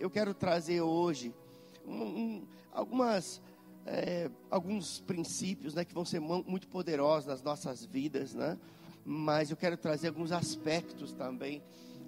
eu quero trazer hoje um, um, algumas, é, alguns princípios né, que vão ser muito poderosos nas nossas vidas, né? mas eu quero trazer alguns aspectos também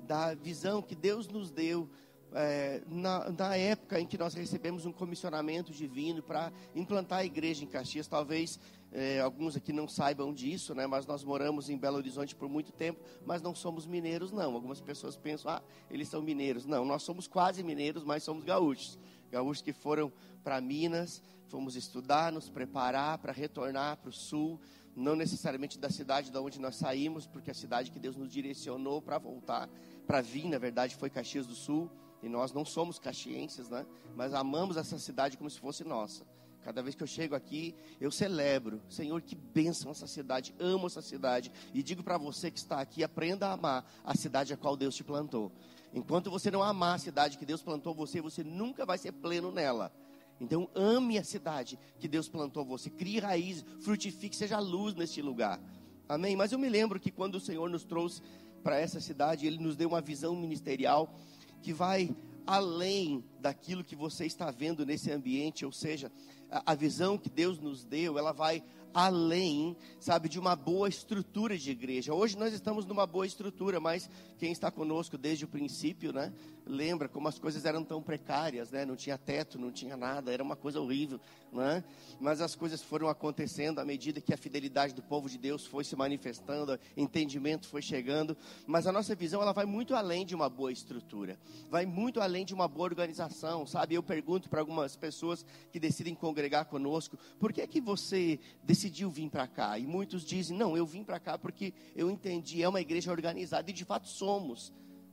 da visão que Deus nos deu é, na, na, época em que nós recebemos um comissionamento divino para implantar a igreja em Caxias. Talvez é, alguns aqui não saibam disso, né? Mas nós moramos em Belo Horizonte por muito tempo, mas não somos mineiros, não. Algumas pessoas pensam, ah, eles são mineiros. Não, nós somos quase mineiros, mas somos gaúchos. Gaúchos que foram para Minas, fomos estudar, nos preparar para retornar para o sul, não necessariamente da cidade da onde nós saímos, porque a cidade que Deus nos direcionou para voltar, para vir, na verdade, foi Caxias do Sul. E nós não somos caxienses, né? Mas amamos essa cidade como se fosse nossa. Cada vez que eu chego aqui, eu celebro. Senhor, que bênção essa cidade. Amo essa cidade. E digo para você que está aqui, aprenda a amar a cidade a qual Deus te plantou. Enquanto você não amar a cidade que Deus plantou você, você nunca vai ser pleno nela. Então ame a cidade que Deus plantou você. Crie raízes, frutifique, seja luz neste lugar. Amém? Mas eu me lembro que quando o Senhor nos trouxe para essa cidade, Ele nos deu uma visão ministerial que vai além daquilo que você está vendo nesse ambiente, ou seja, a, visão que Deus nos deu, ela vai além, sabe, de uma boa estrutura de igreja. Hoje nós estamos numa boa estrutura, mas quem está conosco desde o princípio, né, lembra como as coisas eram tão precárias, né? Não tinha teto, não tinha nada, era uma coisa horrível, né? Mas as coisas foram acontecendo à medida que a fidelidade do povo de Deus foi se manifestando, entendimento foi chegando, mas a nossa visão ela vai muito além de uma boa estrutura. Vai muito além de uma boa organização, sabe? Eu pergunto para algumas pessoas que decidem congregar conosco, por que é que você decidiu vir para cá? E muitos dizem: "Não, eu vim para cá porque eu entendi, é uma igreja organizada e de fato somos"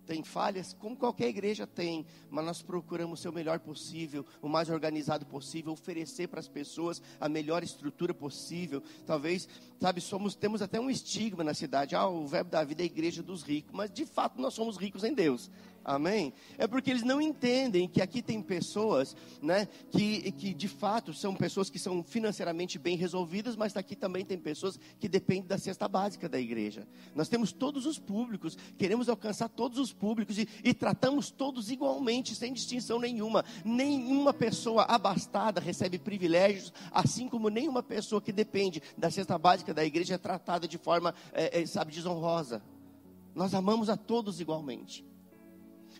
tem falhas, como qualquer igreja tem, mas nós procuramos ser o melhor possível, o mais organizado possível, oferecer para as pessoas a melhor estrutura possível. Talvez, sabe, somos temos até um estigma na cidade, ah, o verbo da vida é a igreja dos ricos, mas de fato nós somos ricos em Deus. Amém? É porque eles não entendem que aqui tem pessoas, né, que, que de fato são pessoas que são financeiramente bem resolvidas, mas aqui também tem pessoas que dependem da cesta básica da igreja. Nós temos todos os públicos, queremos alcançar todos os públicos e, e tratamos todos igualmente, sem distinção nenhuma. Nenhuma pessoa abastada recebe privilégios, assim como nenhuma pessoa que depende da cesta básica da igreja é tratada de forma, é, é, sabe, desonrosa. Nós amamos a todos igualmente.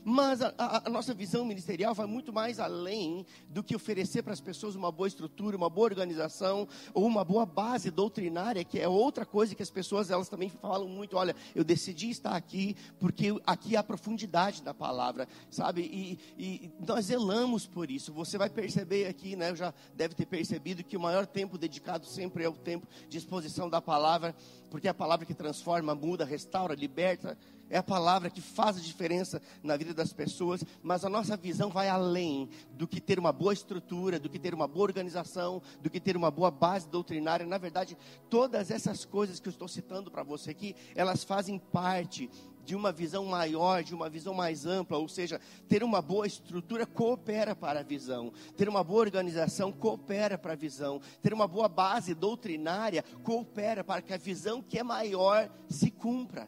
Mas a, a, a, nossa visão ministerial vai muito mais além do que oferecer para as pessoas uma boa estrutura, uma boa organização ou uma boa base doutrinária, que é outra coisa que as pessoas elas também falam muito. Olha, eu decidi estar aqui porque aqui há a profundidade da palavra, sabe? E, e nós zelamos por isso. Você vai perceber aqui, né? Já deve ter percebido que o maior tempo dedicado sempre é o tempo de exposição da palavra, porque é a palavra que transforma, muda, restaura, liberta é a palavra que faz a diferença na vida das pessoas, mas a nossa visão vai além do que ter uma boa estrutura, do que ter uma boa organização, do que ter uma boa base doutrinária. Na verdade, todas essas coisas que eu estou citando para você aqui, elas fazem parte de uma visão maior, de uma visão mais ampla, ou seja, ter uma boa estrutura coopera para a visão, ter uma boa organização coopera para a visão, ter uma boa base doutrinária coopera para que a visão que é maior se cumpra.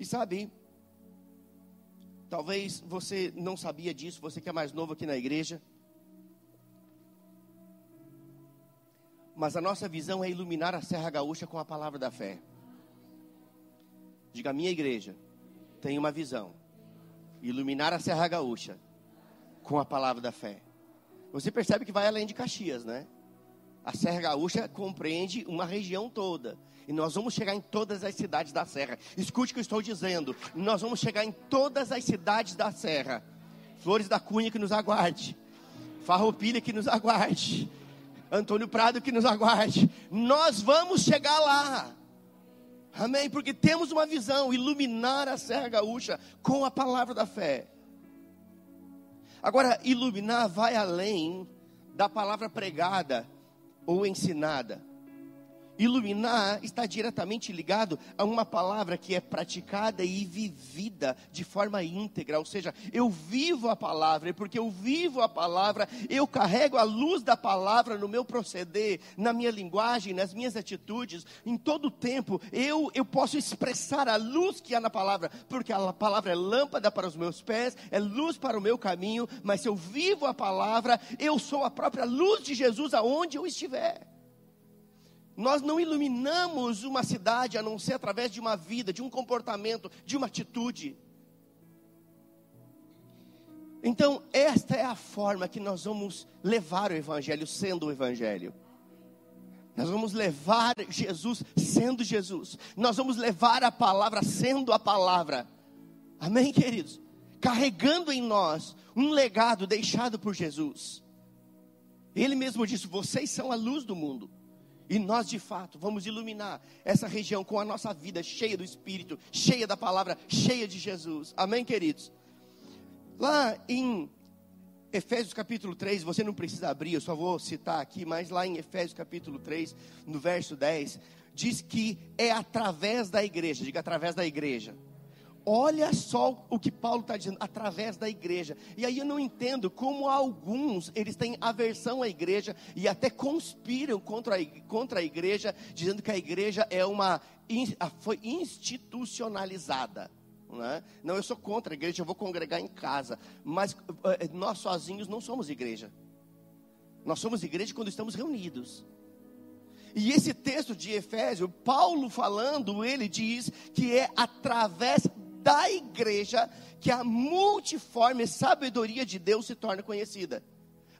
E sabe, talvez você não sabia disso, você que é mais novo aqui na igreja. Mas a nossa visão é iluminar a Serra Gaúcha com a palavra da fé. Diga, minha igreja tem uma visão. Iluminar a Serra Gaúcha com a palavra da fé. Você percebe que vai além de Caxias, né? A Serra Gaúcha compreende uma região toda. E nós vamos chegar em todas as cidades da Serra. Escute o que eu estou dizendo. Nós vamos chegar em todas as cidades da Serra. Flores da Cunha que nos aguarde. Farroupilha que nos aguarde. Antônio Prado que nos aguarde. Nós vamos chegar lá. Amém? Porque temos uma visão, iluminar a Serra Gaúcha com a palavra da fé. Agora, iluminar vai além da palavra pregada ou ensinada. Iluminar está diretamente ligado a uma palavra que é praticada e vivida de forma íntegra, ou seja, eu vivo a palavra, e porque eu vivo a palavra, eu carrego a luz da palavra no meu proceder, na minha linguagem, nas minhas atitudes, em todo o tempo, eu, eu posso expressar a luz que há na palavra, porque a palavra é lâmpada para os meus pés, é luz para o meu caminho, mas se eu vivo a palavra, eu sou a própria luz de Jesus aonde eu estiver. Nós não iluminamos uma cidade a não ser através de uma vida, de um comportamento, de uma atitude. Então, esta é a forma que nós vamos levar o Evangelho sendo o Evangelho. Nós vamos levar Jesus sendo Jesus. Nós vamos levar a palavra sendo a palavra. Amém, queridos? Carregando em nós um legado deixado por Jesus. Ele mesmo disse: Vocês são a luz do mundo. E nós, de fato, vamos iluminar essa região com a nossa vida cheia do Espírito, cheia da palavra, cheia de Jesus. Amém, queridos? Lá em Efésios capítulo 3, você não precisa abrir, eu só vou citar aqui, mas lá em Efésios capítulo 3, no verso 10, diz que é através da igreja, diga através da igreja. Olha só o que Paulo está dizendo, através da igreja. E aí eu não entendo como alguns, eles têm aversão à igreja e até conspiram contra a, contra a igreja, dizendo que a igreja é uma, foi institucionalizada. Não, é? não, eu sou contra a igreja, eu vou congregar em casa. Mas eh, nós sozinhos não somos igreja. Nós somos igreja quando estamos reunidos. E esse texto de Efésio, Paulo falando, ele diz que é através da igreja que a multiforme sabedoria de Deus se torna conhecida.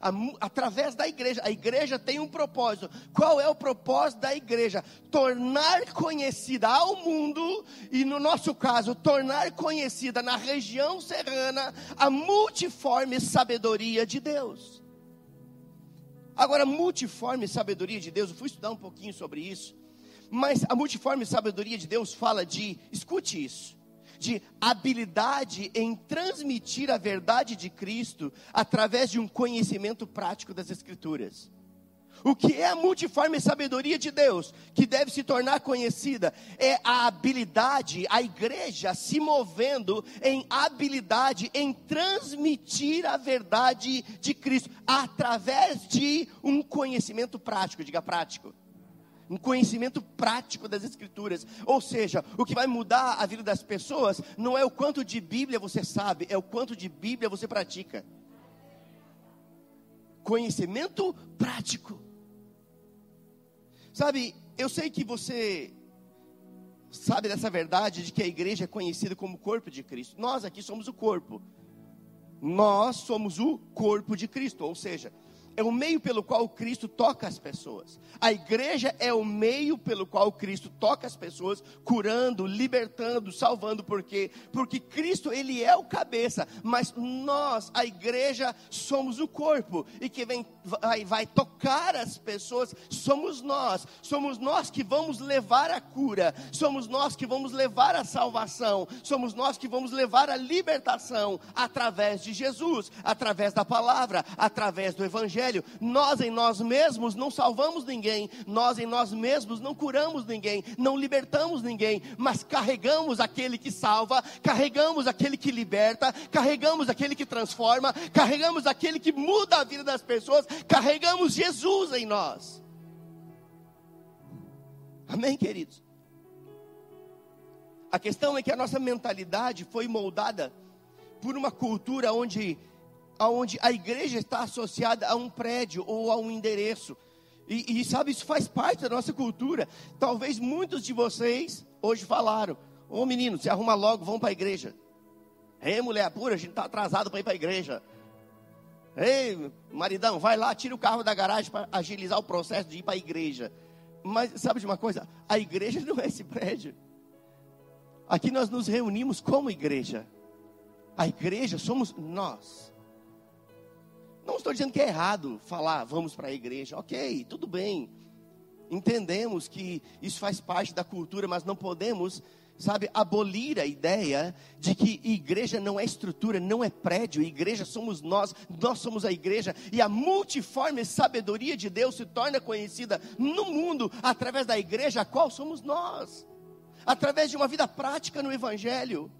A, através da igreja, a igreja tem um propósito. Qual é o propósito da igreja? Tornar conhecida ao mundo, e no nosso caso, tornar conhecida na região serrana a multiforme sabedoria de Deus. Agora, multiforme sabedoria de Deus, eu fui estudar um pouquinho sobre isso, mas a multiforme sabedoria de Deus fala de, escute isso, de habilidade em transmitir a verdade de Cristo através de um conhecimento prático das Escrituras. O que é a multiforme sabedoria de Deus, que deve se tornar conhecida, é a habilidade, a igreja se movendo em habilidade em transmitir a verdade de Cristo, através de um conhecimento prático, diga prático um conhecimento prático das Escrituras. Ou seja, o que vai mudar a vida das pessoas não é o quanto de Bíblia você sabe, é o quanto de Bíblia você pratica. Conhecimento prático. Sabe, eu sei que você sabe dessa verdade de que a igreja é conhecida como corpo de Cristo. Nós aqui somos o corpo. Nós somos o corpo de Cristo, ou seja, é o meio pelo qual Cristo toca as pessoas. A igreja é o meio pelo qual Cristo toca as pessoas, curando, libertando, salvando, por quê? Porque Cristo, ele é o cabeça, mas nós, a igreja, somos o corpo, e que vem, vai, vai tocar as pessoas, somos nós, somos nós que vamos levar a cura, somos nós que vamos levar a salvação, somos nós que vamos levar a libertação através de Jesus, através da palavra, através do evangelho Evangelho, nós em nós mesmos não salvamos ninguém, nós em nós mesmos não curamos ninguém, não libertamos ninguém, mas carregamos aquele que salva, carregamos aquele que liberta, carregamos aquele que transforma, carregamos aquele que muda a vida das pessoas, carregamos Jesus em nós. Amém, queridos? A questão é que a nossa mentalidade foi moldada por uma cultura onde onde a igreja está associada a um prédio ou a um endereço. E, e, sabe, isso faz parte da nossa cultura. Talvez muitos de vocês hoje falaram: Ô menino, se arruma logo, vamos para a igreja. Ei, mulher pura, a gente está atrasado para ir para a igreja. Ei, maridão, vai lá, tira o carro da garagem para agilizar o processo de ir para a igreja. Mas sabe de uma coisa? A igreja não é esse prédio. Aqui nós nos reunimos como igreja. A igreja somos nós. Não estou dizendo que é errado falar, vamos para a igreja. Ok, tudo bem. Entendemos que isso faz parte da cultura, mas não podemos sabe, abolir a ideia de que igreja não é estrutura, não é prédio, igreja somos nós, nós somos a igreja, e a multiforme sabedoria de Deus se torna conhecida no mundo através da igreja, a qual somos nós, através de uma vida prática no Evangelho.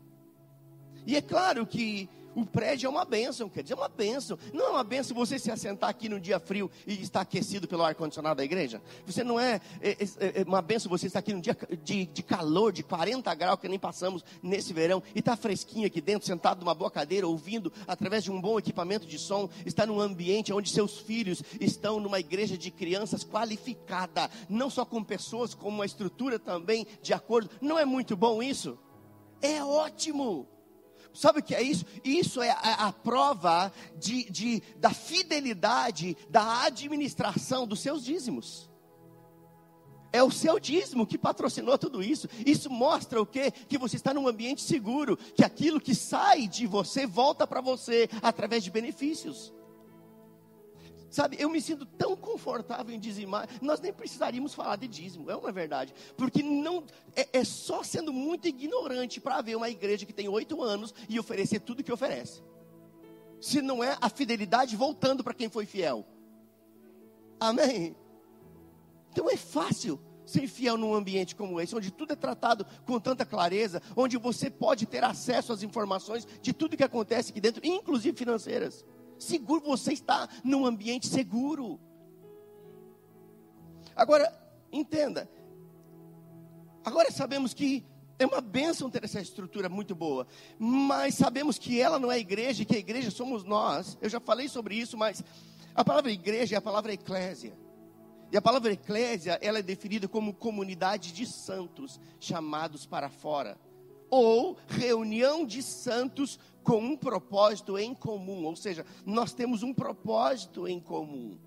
E é claro que o prédio é uma bênção, quer dizer, é uma bênção. Não é uma bênção você se assentar aqui no dia frio e estar aquecido pelo ar-condicionado da igreja. Você não é, é, é, é uma bênção você estar aqui no dia de, de, calor, de 40 graus, que nem passamos nesse verão, e estar fresquinho aqui dentro, sentado numa boa cadeira, ouvindo através de um bom equipamento de som, estar num ambiente onde seus filhos estão numa igreja de crianças qualificada, não só com pessoas, como uma estrutura também de acordo. Não é muito bom isso? É ótimo. Sabe o que é isso? Isso é a, a prova de, de, da fidelidade da administração dos seus dízimos. É o seu dízimo que patrocinou tudo isso. Isso mostra o quê? Que você está num ambiente seguro, que aquilo que sai de você volta para você através de benefícios. Sabe, eu me sinto tão confortável em dizimar, nós nem precisaríamos falar de dízimo, é uma verdade, porque não é, é só sendo muito ignorante para ver uma igreja que tem oito anos e oferecer tudo que oferece. Se não é a fidelidade voltando para quem foi fiel. Amém? Então é fácil ser fiel num ambiente como esse, onde tudo é tratado com tanta clareza, onde você pode ter acesso às informações de tudo que acontece aqui dentro, inclusive financeiras seguro, você está num ambiente seguro. Agora, entenda. Agora sabemos que é uma bênção ter essa estrutura muito boa, mas sabemos que ela não é igreja, que a igreja somos nós. Eu já falei sobre isso, mas a palavra igreja é a palavra eclésia. E a palavra eclésia, ela é definida como comunidade de santos chamados para fora, ou reunião de santos com um propósito em comum, ou seja, nós temos um propósito em comum.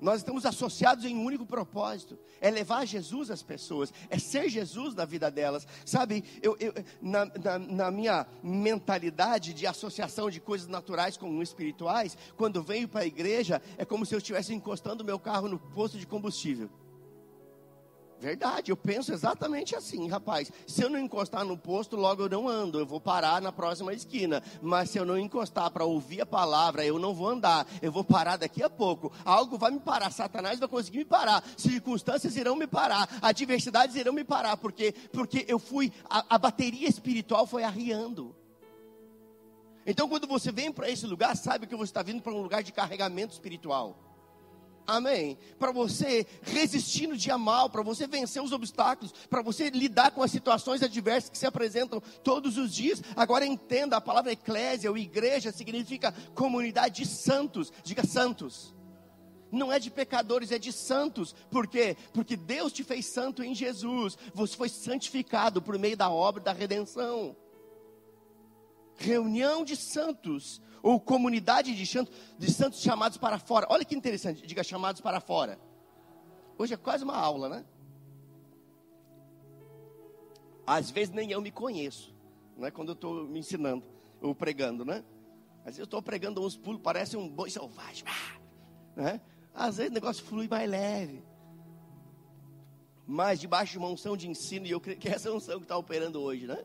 Nós estamos associados em um único propósito: é levar Jesus às pessoas, é ser Jesus na vida delas. Sabe, eu, eu na, na, na, minha mentalidade de associação de coisas naturais com espirituais, quando venho para a igreja, é como se eu estivesse encostando meu carro no posto de combustível. Verdade, eu penso exatamente assim, rapaz. Se eu não encostar no posto, logo eu não ando, eu vou parar na próxima esquina. Mas se eu não encostar para ouvir a palavra, eu não vou andar, eu vou parar daqui a pouco. Algo vai me parar, Satanás vai conseguir me parar, circunstâncias irão me parar, adversidades irão me parar, porque porque eu fui a, a bateria espiritual foi arriando. Então, quando você vem para esse lugar, sabe que você está vindo para um lugar de carregamento espiritual. Amém. Para você resistir no dia mal, para você vencer os obstáculos, para você lidar com as situações adversas que se apresentam todos os dias. Agora entenda, a palavra eclésia ou igreja significa comunidade de santos. Diga santos. Não é de pecadores, é de santos. Por quê? Porque Deus te fez santo em Jesus. Você foi santificado por meio da obra da redenção. Reunião de santos ou comunidade de santos, de santos chamados para fora. Olha que interessante, diga chamados para fora. Hoje é quase uma aula, né? Às vezes nem eu me conheço, não é quando eu estou me ensinando ou pregando, né? Às vezes eu estou pregando uns pulos, parece um boi selvagem, né? Às vezes o negócio flui mais leve. Mas debaixo de uma unção de ensino, e eu creio que é essa unção que está operando hoje, né?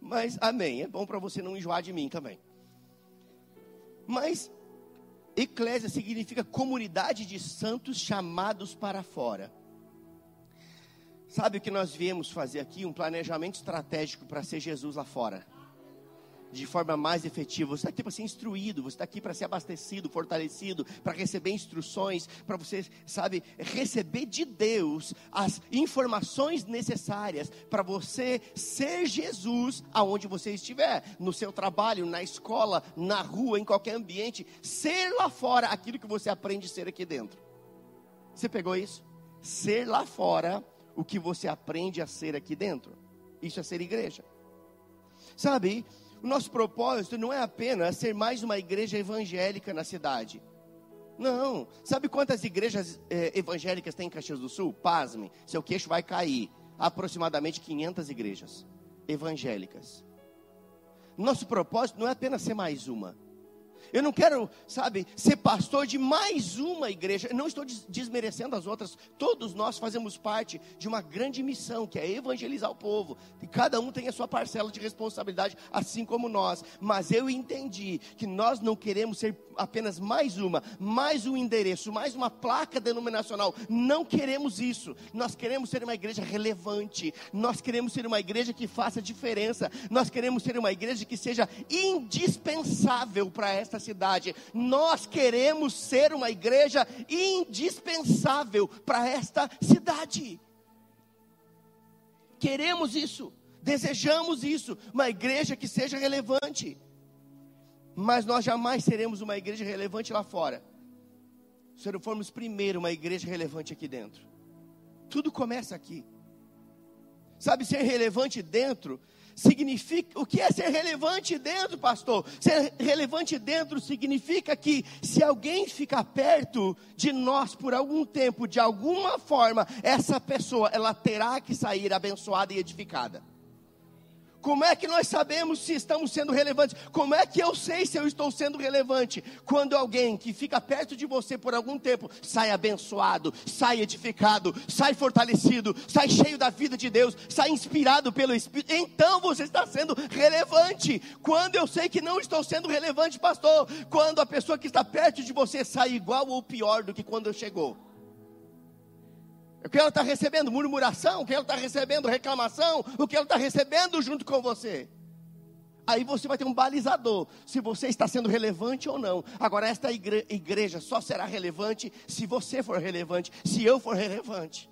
Mas amém, é bom para você não enjoar de mim também. Mas eclésia significa comunidade de santos chamados para fora. Sabe o que nós viemos fazer aqui? Um planejamento estratégico para ser Jesus lá fora de forma mais efetiva. Você está aqui para ser instruído, você está aqui para ser abastecido, fortalecido, para receber instruções, para você, sabe, receber de Deus as informações necessárias para você ser Jesus aonde você estiver, no seu trabalho, na escola, na rua, em qualquer ambiente, ser lá fora aquilo que você aprende a ser aqui dentro. Você pegou isso? Ser lá fora o que você aprende a ser aqui dentro. Isso é ser igreja. Sabe, o nosso propósito não é apenas ser mais uma igreja evangélica na cidade. Não. Sabe quantas igrejas eh, evangélicas tem em Caxias do Sul? Pasme, seu queixo vai cair. Aproximadamente 500 igrejas evangélicas. Nosso propósito não é apenas ser mais uma. Eu não quero, sabe, ser pastor de mais uma igreja. Eu não estou desmerecendo as outras. Todos nós fazemos parte de uma grande missão, que é evangelizar o povo. E cada um tem a sua parcela de responsabilidade, assim como nós. Mas eu entendi que nós não queremos ser apenas mais uma, mais um endereço, mais uma placa denominacional. Não queremos isso. Nós queremos ser uma igreja relevante. Nós queremos ser uma igreja que faça diferença. Nós queremos ser uma igreja que seja indispensável para esta cidade. Nós queremos ser uma igreja indispensável para esta cidade. Queremos isso, desejamos isso, uma igreja que seja relevante. Mas nós jamais seremos uma igreja relevante lá fora, se não formos primeiro uma igreja relevante aqui dentro. Tudo começa aqui. Sabe, ser relevante dentro significa. O que é ser relevante dentro, pastor? Ser relevante dentro significa que se alguém ficar perto de nós por algum tempo, de alguma forma, essa pessoa ela terá que sair abençoada e edificada. Como é que nós sabemos se estamos sendo relevantes? Como é que eu sei se eu estou sendo relevante? Quando alguém que fica perto de você por algum tempo sai abençoado, sai edificado, sai fortalecido, sai cheio da vida de Deus, sai inspirado pelo Espírito, então você está sendo relevante. Quando eu sei que não estou sendo relevante, pastor, quando a pessoa que está perto de você sai igual ou pior do que quando chegou. O que ela está recebendo? Murmuração? O que ela está recebendo? Reclamação? O que ela está recebendo junto com você? Aí você vai ter um balizador, se você está sendo relevante ou não. Agora, esta igre igreja só será relevante se você for relevante, se eu for relevante.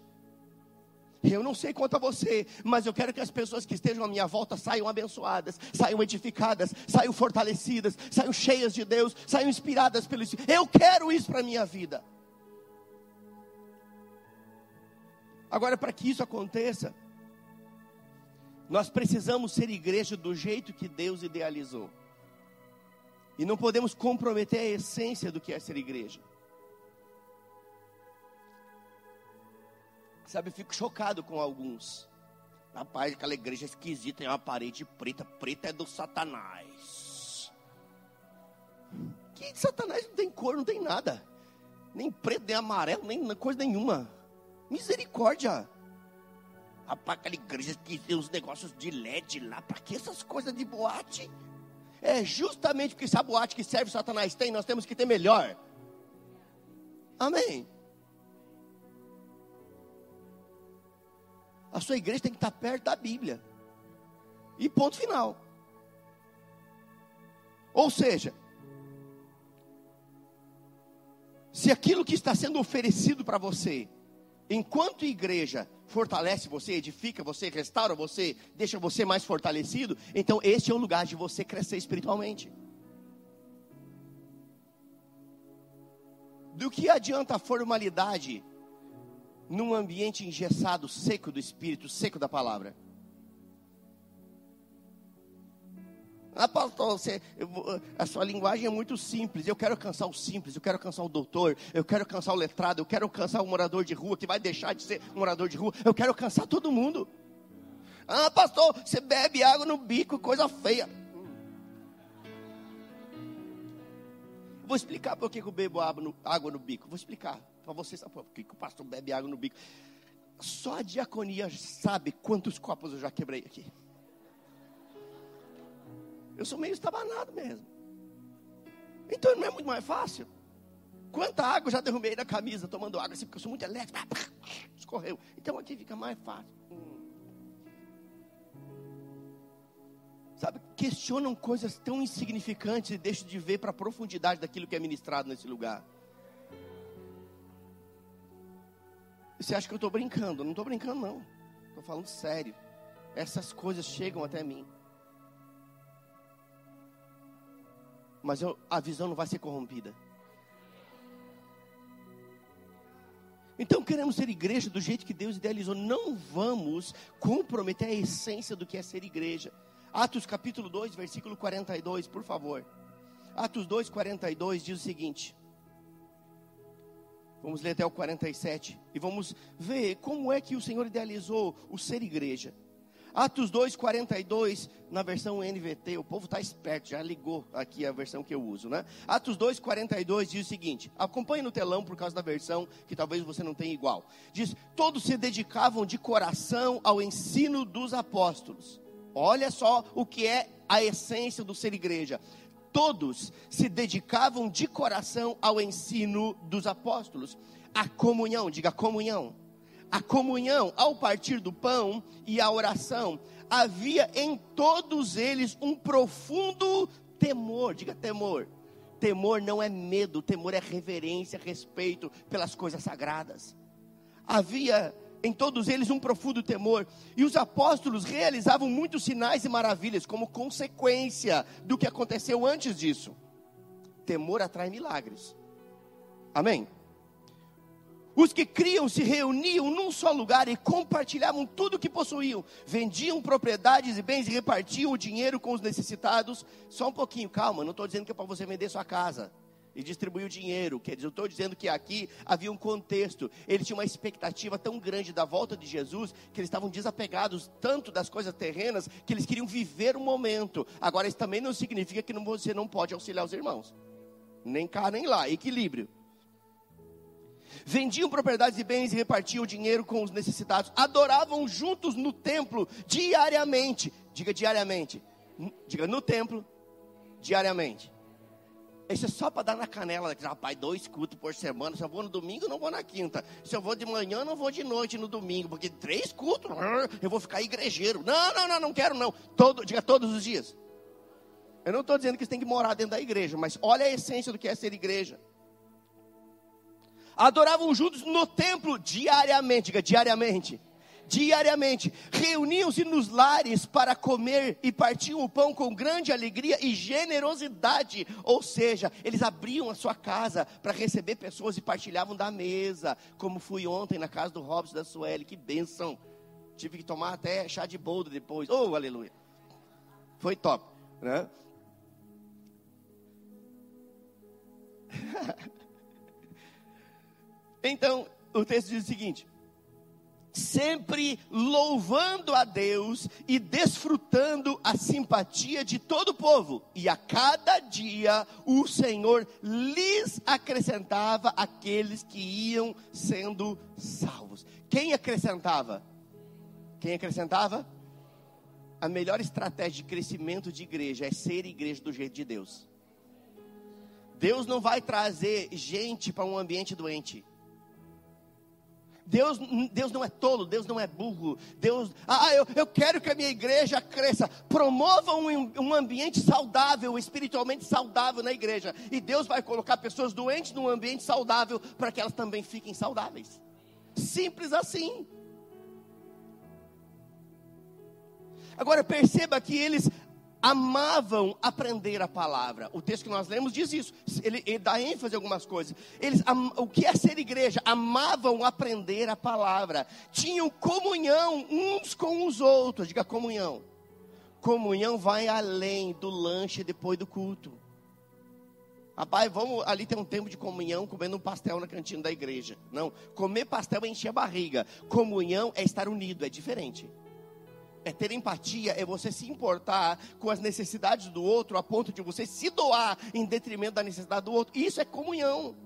Eu não sei quanto a você, mas eu quero que as pessoas que estejam à minha volta saiam abençoadas, saiam edificadas, saiam fortalecidas, saiam cheias de Deus, saiam inspiradas pelo Espírito. Eu quero isso para a minha vida. Agora, para que isso aconteça, nós precisamos ser igreja do jeito que Deus idealizou. E não podemos comprometer a essência do que é ser igreja. Sabe, eu fico chocado com alguns. Rapaz, aquela igreja esquisita, tem uma parede preta, preta é do Satanás. Que Satanás não tem cor, não tem nada. Nem preto, nem amarelo, nem coisa nenhuma. Misericórdia. Rapaz, aquela igreja que tem os negócios de LED lá, para que essas coisas de boate? É justamente porque essa boate que serve Satanás tem, nós temos que ter melhor. Amém. A sua igreja tem que estar perto da Bíblia. E ponto final. Ou seja, se aquilo que está sendo oferecido para você enquanto igreja fortalece você, edifica você, restaura você, deixa você mais fortalecido, então esse é o lugar de você crescer espiritualmente. Do que adianta a formalidade num ambiente engessado, seco do espírito, seco da palavra? Ah, pastor, você, a sua linguagem é muito simples. Eu quero alcançar o simples, eu quero alcançar o doutor, eu quero alcançar o letrado, eu quero alcançar o morador de rua que vai deixar de ser morador de rua. Eu quero alcançar todo mundo. Ah, pastor, você bebe água no bico, coisa feia. Vou explicar por que eu bebo água no, água no bico. Vou explicar para vocês por que, que o pastor bebe água no bico. Só a diaconia sabe quantos copos eu já quebrei aqui. Eu sou meio estabanado mesmo. Então não é muito mais fácil. Quanta água eu já derrubei da camisa tomando água assim, porque eu sou muito elétrico. Escorreu. Então aqui fica mais fácil. Sabe, questionam coisas tão insignificantes e deixam de ver para a profundidade daquilo que é ministrado nesse lugar. você acha que eu estou brincando? não estou brincando, não. Estou falando sério. Essas coisas chegam até mim. Mas eu, a visão não vai ser corrompida. Então queremos ser igreja do jeito que Deus idealizou. Não vamos comprometer a essência do que é ser igreja. Atos capítulo 2, versículo 42, por favor. Atos 2, 42 diz o seguinte. Vamos ler até o 47 e vamos ver como é que o Senhor idealizou o ser igreja. Atos 2, 42, na versão NVT, o povo está esperto, já ligou aqui a versão que eu uso, né? Atos 2, 42 diz o seguinte: acompanhe no telão por causa da versão que talvez você não tenha igual. Diz: Todos se dedicavam de coração ao ensino dos apóstolos. Olha só o que é a essência do ser igreja. Todos se dedicavam de coração ao ensino dos apóstolos. A comunhão, diga comunhão a comunhão, ao partir do pão e a oração, havia em todos eles um profundo temor, diga temor. Temor não é medo, temor é reverência, respeito pelas coisas sagradas. Havia em todos eles um profundo temor, e os apóstolos realizavam muitos sinais e maravilhas como consequência do que aconteceu antes disso. Temor atrai milagres. Amém? Os que criam se reuniam num só lugar e compartilhavam tudo o que possuíam. Vendiam propriedades e bens e repartiam o dinheiro com os necessitados. Só um pouquinho, calma, não estou dizendo que é para você vender sua casa e distribuir o dinheiro. Quer dizer, eu estou dizendo que aqui havia um contexto. Eles tinham uma expectativa tão grande da volta de Jesus que eles estavam desapegados tanto das coisas terrenas que eles queriam viver o momento. Agora, isso também não significa que você não pode auxiliar os irmãos. Nem cá, nem lá. Equilíbrio vendiam propriedades e bens e repartiam o dinheiro com os necessitados, adoravam juntos no templo diariamente. Diga diariamente. Diga no templo diariamente. Isso é só para dar na canela. Rapaz, dois cultos por semana. Se eu vou no domingo, não vou na quinta. Se eu vou de manhã, não vou de noite no domingo. Porque três cultos, eu vou ficar igrejeiro. Não, não, não, não quero não. Todo, diga todos os dias. Eu não estou dizendo que você tem que morar dentro da igreja, mas olha a essência do que é ser igreja adoravam juntos no templo diariamente, diga diariamente. Diariamente, reuniam-se nos lares para comer e partiam o pão com grande alegria e generosidade. Ou seja, eles abriam a sua casa para receber pessoas e partilhavam da mesa, como fui ontem na casa do Robson da Sueli. Que bênção! Tive que tomar até chá de boldo depois. Oh, aleluia! Foi top, né? Então, o texto diz o seguinte: sempre louvando a Deus e desfrutando a simpatia de todo o povo, e a cada dia o Senhor lhes acrescentava aqueles que iam sendo salvos. Quem acrescentava? Quem acrescentava? A melhor estratégia de crescimento de igreja é ser igreja do jeito de Deus. Deus não vai trazer gente para um ambiente doente. Deus, Deus não é tolo, Deus não é burro. Deus, ah, eu, eu quero que a minha igreja cresça. Promova um, um ambiente saudável, espiritualmente saudável na igreja. E Deus vai colocar pessoas doentes num ambiente saudável para que elas também fiquem saudáveis. Simples assim. Agora perceba que eles amavam aprender a palavra. O texto que nós lemos diz isso. Ele, ele dá ênfase a algumas coisas. Eles, am, o que é ser igreja? Amavam aprender a palavra. Tinham comunhão uns com os outros. Diga comunhão. Comunhão vai além do lanche depois do culto. Rapaz, vamos ali ter um tempo de comunhão comendo um pastel na cantina da igreja. Não, comer pastel é encher a barriga. Comunhão é estar unido, é diferente. É ter empatia, é você se importar com as necessidades do outro, a ponto de você se doar em detrimento da necessidade do outro. Isso é comunhão.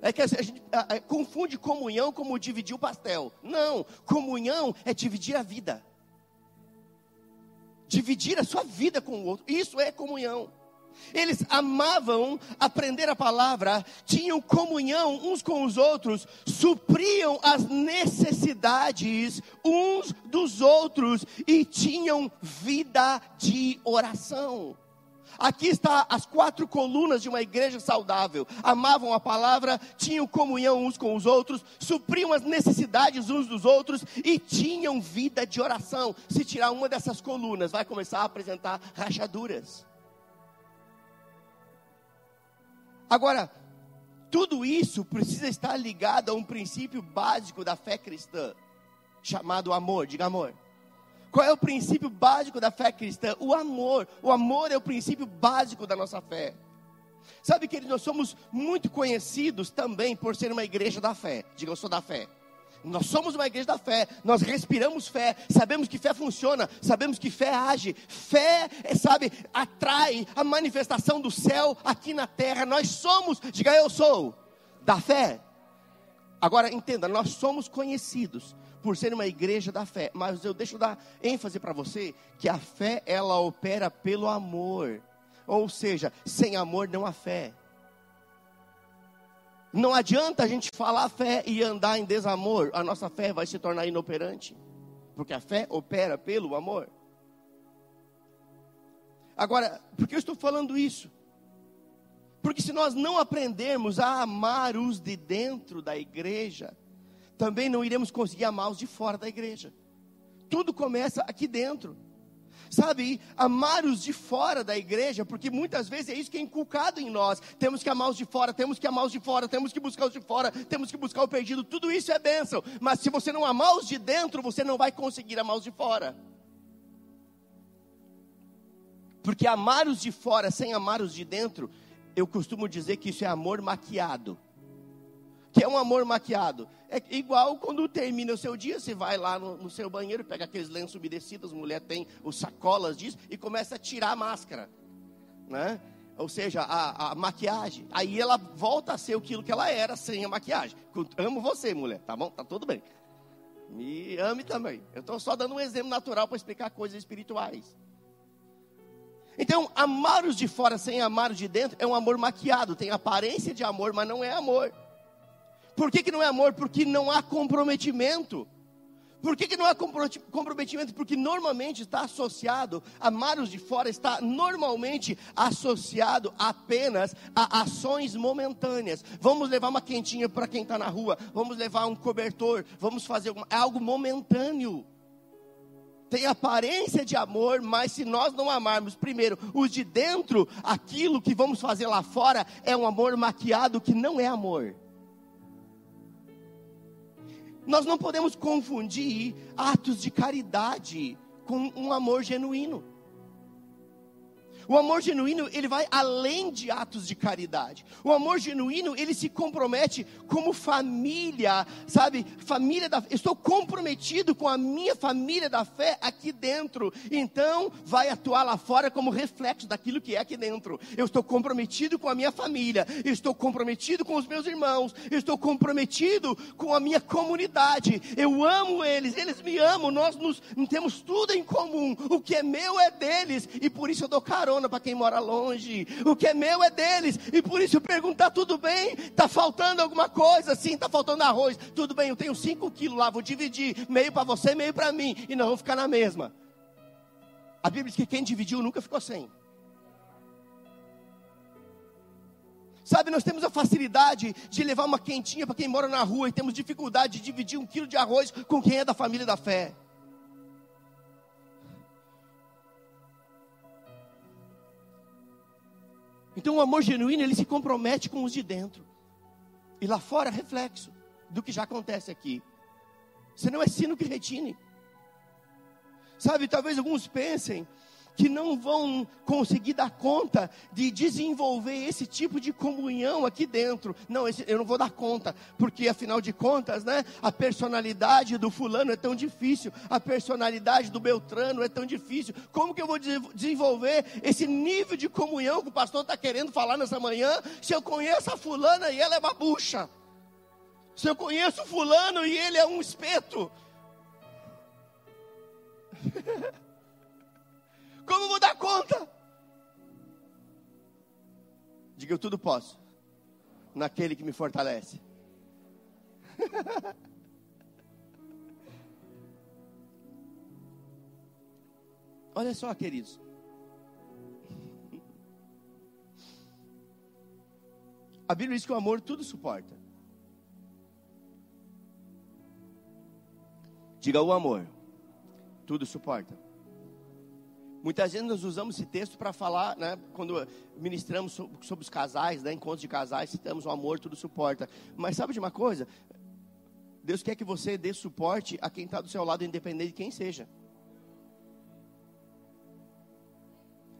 É que a gente a, a, confunde comunhão como dividir o pastel. Não, comunhão é dividir a vida. Dividir a sua vida com o outro. Isso é comunhão. Eles amavam aprender a palavra, tinham comunhão uns com os outros, supriam as necessidades uns dos outros e tinham vida de oração. Aqui está as quatro colunas de uma igreja saudável. Amavam a palavra, tinham comunhão uns com os outros, supriam as necessidades uns dos outros e tinham vida de oração. Se tirar uma dessas colunas, vai começar a apresentar rachaduras. Agora, tudo isso precisa estar ligado a um princípio básico da fé cristã, chamado amor. Diga amor. Qual é o princípio básico da fé cristã? O amor. O amor é o princípio básico da nossa fé. Sabe que nós somos muito conhecidos também por ser uma igreja da fé. Diga, eu sou da fé. Nós somos uma igreja da fé, nós respiramos fé, sabemos que fé funciona, sabemos que fé age. Fé, é, sabe, atrai a manifestação do céu aqui na terra. Nós somos, diga eu sou, da fé. Agora entenda, nós somos conhecidos por ser uma igreja da fé, mas eu deixo dar ênfase para você que a fé ela opera pelo amor. Ou seja, sem amor não há fé. Não adianta a gente falar fé e andar em desamor, a nossa fé vai se tornar inoperante, porque a fé opera pelo amor. Agora, por que eu estou falando isso? Porque se nós não aprendermos a amar os de dentro da igreja, também não iremos conseguir amar os de fora da igreja. Tudo começa aqui dentro sabe, amar os de fora da igreja, porque muitas vezes é isso que é inculcado em nós. Temos que amar os de fora, temos que amar os de fora, temos que buscar os de fora, temos que buscar o perdido. Tudo isso é bênção, mas se você não amar os de dentro, você não vai conseguir amar os de fora. Porque amar os de fora sem amar os de dentro, eu costumo dizer que isso é amor maquiado que é um amor maquiado. É igual quando termina o seu dia, você vai lá no, no seu banheiro, pega aqueles lenços umedecidos, mulher tem os sacolas disso, e começa a tirar a máscara, né? Ou seja, a, a maquiagem. Aí ela volta a ser aquilo que ela era sem a maquiagem. Amo você, mulher, tá bom? Tá tudo bem. Me ame também. Eu estou só dando um exemplo natural para explicar coisas espirituais. Então, amar os de fora sem amar os de dentro é um amor maquiado, tem aparência de amor, mas não é amor. Por que, que não é amor? Porque não há comprometimento. Por que, que não há comprometimento? Porque normalmente está associado, amar os de fora está normalmente associado apenas a ações momentâneas. Vamos levar uma quentinha para quem está na rua, vamos levar um cobertor, vamos fazer é algo momentâneo. Tem aparência de amor, mas se nós não amarmos primeiro os de dentro, aquilo que vamos fazer lá fora é um amor maquiado que não é amor. Nós não podemos confundir atos de caridade com um amor genuíno. O amor genuíno, ele vai além de atos de caridade. O amor genuíno, ele se compromete como família, sabe? Família da estou comprometido com a minha família da fé aqui dentro. Então, vai atuar lá fora como reflexo daquilo que é aqui dentro. Eu estou comprometido com a minha família, estou comprometido com os meus irmãos, estou comprometido com a minha comunidade. Eu amo eles, eles me amam, nós nos, temos tudo em comum. O que é meu é deles e por isso eu dou carona carona para quem mora longe. O que é meu é deles. E por isso eu pergunto: tá tudo bem? Tá faltando alguma coisa? Sim, tá faltando arroz. Tudo bem, eu tenho 5 quilos lá, vou dividir. Meio para você, meio para mim. E não vamos ficar na mesma. A Bíblia diz que quem dividiu nunca ficou sem. Sabe, nós temos a facilidade de levar uma quentinha para quem mora na rua e temos dificuldade de dividir um quilo de arroz com quem é da família da fé. Então o amor genuíno, ele se compromete com os de dentro. E lá fora, reflexo do que já acontece aqui. Você não é sino que retine. Sabe, talvez alguns pensem que não vão conseguir dar conta de desenvolver esse tipo de comunhão aqui dentro. Não, eu não vou dar conta, porque afinal de contas, né, a personalidade do fulano é tão difícil, a personalidade do Beltrano é tão difícil. Como que eu vou desenvolver esse nível de comunhão que o pastor está querendo falar nessa manhã, se eu conheço a fulana e ela é babucha? Se eu conheço fulano e ele é um espeto? Como vou dar conta? Diga, eu tudo posso. Naquele que me fortalece. Olha só, queridos. A Bíblia diz que o amor tudo suporta. Diga o amor, tudo suporta. Muitas vezes nós usamos esse texto para falar, né, quando ministramos sobre, os casais, né, encontros de casais, citamos o amor, tudo suporta. Mas sabe de uma coisa? Deus quer que você dê suporte a quem está do seu lado, independente de quem seja.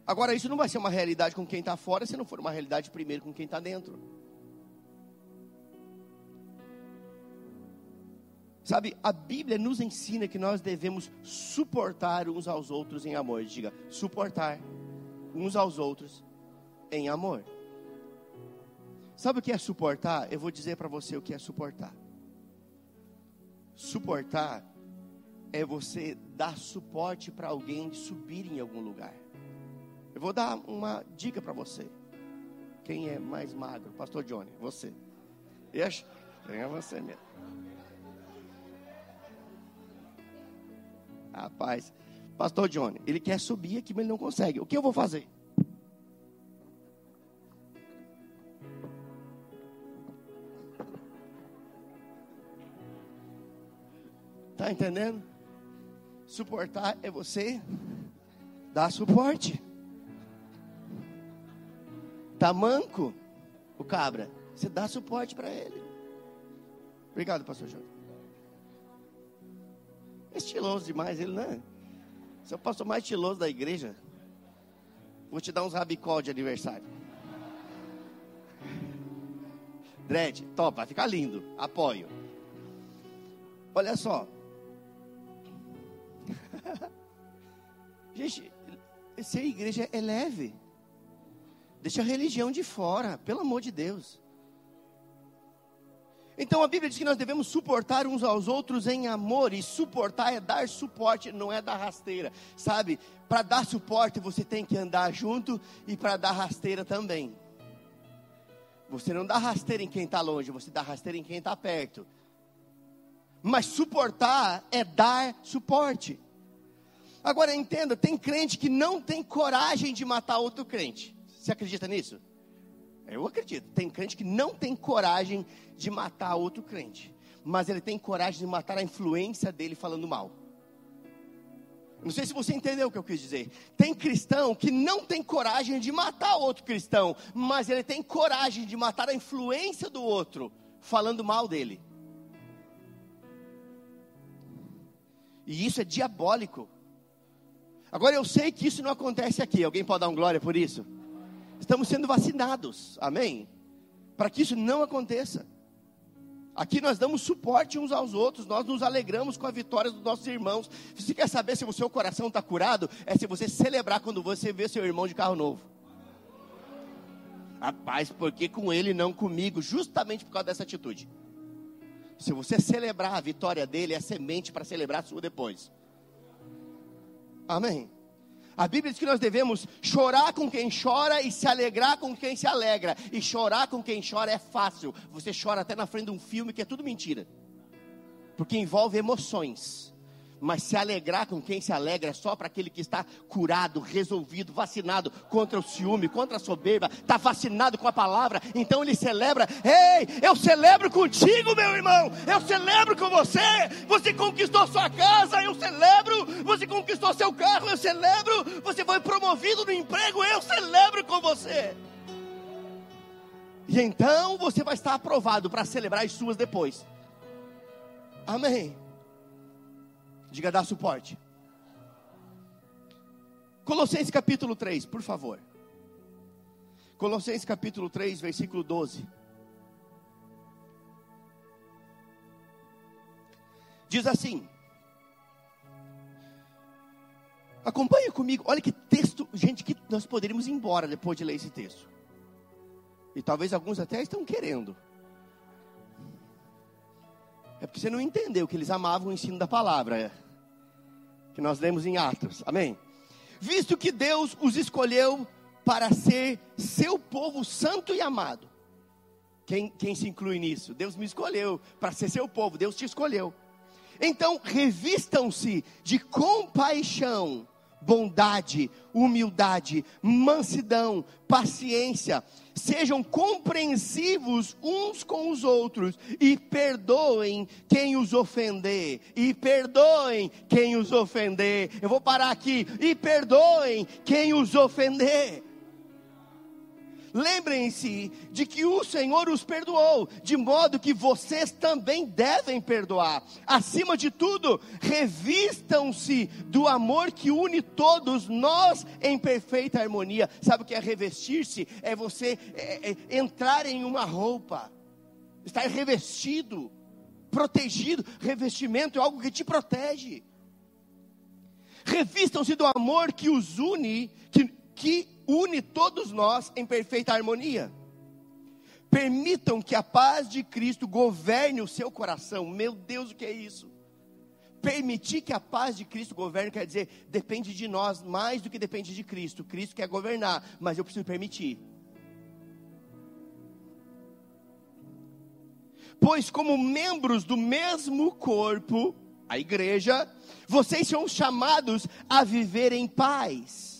Agora, isso não vai ser uma realidade com quem está fora, se não for uma realidade primeiro com quem está dentro. Sabe, a Bíblia nos ensina que nós devemos suportar uns aos outros em amor. Diga, suportar uns aos outros em amor. Sabe o que é suportar? Eu vou dizer para você o que é suportar. Suportar é você dar suporte para alguém subir em algum lugar. Eu vou dar uma dica para você. Quem é mais magro? Pastor Johnny, você. Deixa? É você mesmo. Rapaz, Pastor Johnny, ele quer subir aqui, mas ele não consegue. O que eu vou fazer? Tá entendendo? Suportar é você dar suporte. Tá manco o cabra, você dá suporte para ele. Obrigado, pastor João. Estiloso demais ele, né? Você é o pastor mais estiloso da igreja. Vou te dar uns rabicó de aniversário. Dread, top, vai ficar lindo. Apoio. Olha só. Gente, ser igreja é leve. Deixa a religião de fora, pelo amor de Deus. Então a Bíblia diz que nós devemos suportar uns aos outros em amor, e suportar é dar suporte, não é dar rasteira, sabe? Para dar suporte você tem que andar junto, e para dar rasteira também. Você não dá rasteira em quem está longe, você dá rasteira em quem está perto. Mas suportar é dar suporte. Agora entenda, tem crente que não tem coragem de matar outro crente. Você acredita nisso? Eu acredito. Tem crente que não tem coragem de matar outro crente, mas ele tem coragem de matar a influência dele falando mal. Não sei se você entendeu o que eu quis dizer. Tem cristão que não tem coragem de matar outro cristão, mas ele tem coragem de matar a influência do outro falando mal dele. E isso é diabólico. Agora eu sei que isso não acontece aqui. Alguém pode dar um glória por isso? Estamos sendo vacinados, amém? Para que isso não aconteça. Aqui nós damos suporte uns aos outros, nós nos alegramos com a vitória dos nossos irmãos. Você quer saber se o seu coração está curado? É se você celebrar quando você vê seu irmão de carro novo. Rapaz, porque com ele não comigo? Justamente por causa dessa atitude. Se você celebrar a vitória dele, é semente para celebrar a sua depois. Amém. A Bíblia diz que nós devemos chorar com quem chora e se alegrar com quem se alegra. E chorar com quem chora é fácil. Você chora até na frente de um filme que é tudo mentira. Porque envolve emoções. Mas se alegrar com quem se alegra é só para aquele que está curado, resolvido, vacinado contra o ciúme, contra a soberba, está vacinado com a palavra, então ele celebra. Ei, eu celebro contigo, meu irmão. Eu celebro com você. Você conquistou sua casa, eu celebro. Você conquistou seu carro, eu celebro. Você foi promovido no emprego, eu celebro com você. E então você vai estar aprovado para celebrar as suas depois. Amém. Diga dar suporte. Colossenses capítulo 3, por favor. Colossenses capítulo 3, versículo 12. Diz assim: Acompanhe comigo. Olha que texto, gente, que nós poderíamos ir embora depois de ler esse texto. E talvez alguns até estão querendo. É porque você não entendeu que eles amavam o ensino da palavra. É. Que nós lemos em Atos. Amém? Visto que Deus os escolheu para ser seu povo santo e amado. Quem, quem se inclui nisso? Deus me escolheu para ser seu povo. Deus te escolheu. Então, revistam-se de compaixão bondade, humildade, mansidão, paciência. Sejam compreensivos uns com os outros e perdoem quem os ofender. E perdoem quem os ofender. Eu vou parar aqui. E perdoem quem os ofender. Lembrem-se de que o Senhor os perdoou, de modo que vocês também devem perdoar. Acima de tudo, revistam-se do amor que une todos nós em perfeita harmonia. Sabe o que é revestir-se? É você é, é, entrar em uma roupa, estar revestido. protegido. Revestimento é algo que te protege. Revistam-se do amor que os une, que, que une todos nós em perfeita harmonia. Permitam que a paz de Cristo governe o seu coração. Meu Deus, o que é isso? Permitir que a paz de Cristo governe quer dizer, depende de nós mais do que depende de Cristo. Cristo quer governar, mas eu preciso permitir. Pois, como membros do mesmo corpo, a igreja, vocês são chamados a viver em paz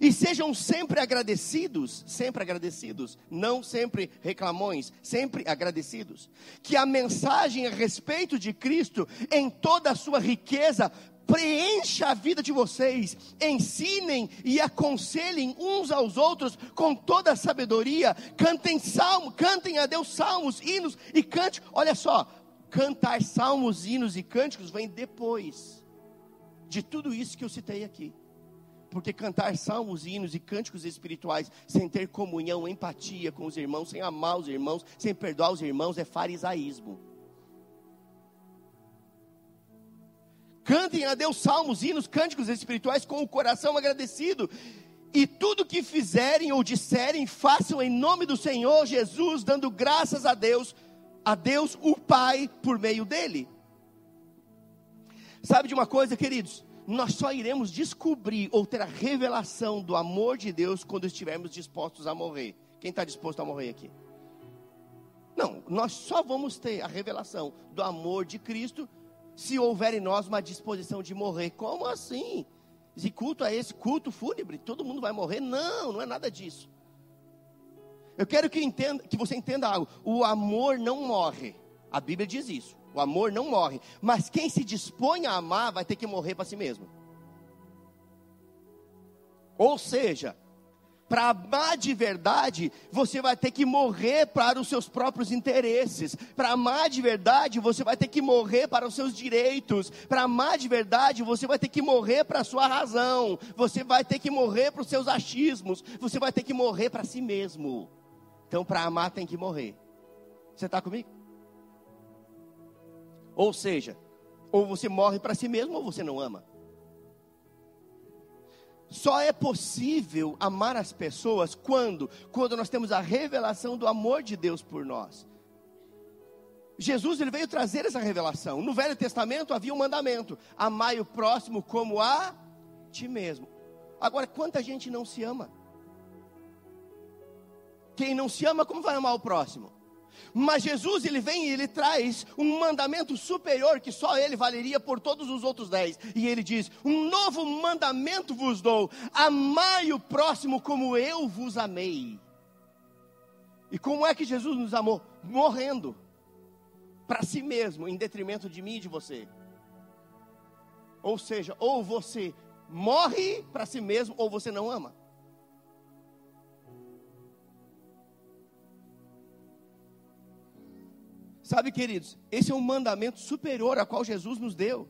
e sejam sempre agradecidos, sempre agradecidos, não sempre reclamões, sempre agradecidos. Que a mensagem a respeito de Cristo, em toda a sua riqueza, preencha a vida de vocês, ensinem e aconselhem uns aos outros com toda a sabedoria, cantem salmo, cantem a Deus salmos, hinos e cânticos. Olha só, cantar salmos, hinos e cânticos vem depois de tudo isso que eu citei aqui. Porque cantar salmos, hinos e cânticos espirituais sem ter comunhão, empatia com os irmãos, sem amar os irmãos, sem perdoar os irmãos, é farisaísmo. Cantem a Deus salmos, hinos, cânticos espirituais com o coração agradecido. E tudo que fizerem ou disserem, façam em nome do Senhor Jesus, dando graças a Deus, a Deus o Pai, por meio dele. Sabe de uma coisa, queridos? Nós só iremos descobrir ou ter a revelação do amor de Deus quando estivermos dispostos a morrer. Quem está disposto a morrer aqui? Não, nós só vamos ter a revelação do amor de Cristo se houver em nós uma disposição de morrer. Como assim? Esse culto é esse culto fúnebre? Todo mundo vai morrer? Não, não é nada disso. Eu quero que, entenda, que você entenda algo. O amor não morre. A Bíblia diz isso. O amor não morre. Mas quem se dispõe a amar vai ter que morrer para si mesmo. Ou seja, para amar de verdade, você vai ter que morrer para os seus próprios interesses. Para amar de verdade, você vai ter que morrer para os seus direitos. Para amar de verdade, você vai ter que morrer para a sua razão. Você vai ter que morrer para os seus achismos. Você vai ter que morrer para si mesmo. Então, para amar, tem que morrer. Você está comigo? Ou seja, ou você morre para si mesmo ou você não ama. Só é possível amar as pessoas quando, quando nós temos a revelação do amor de Deus por nós. Jesus ele veio trazer essa revelação. No Velho Testamento havia um mandamento: amai o próximo como a ti mesmo. Agora, quanta gente não se ama? Quem não se ama, como vai amar o próximo? Mas Jesus, ele vem e ele traz um mandamento superior que só ele valeria por todos os outros dez. E ele diz: Um novo mandamento vos dou: amai o próximo como eu vos amei. E como é que Jesus nos amou? Morrendo para si mesmo, em detrimento de mim e de você. Ou seja, ou você morre para si mesmo, ou você não ama. Sabe, queridos, esse é um mandamento superior a qual Jesus nos deu.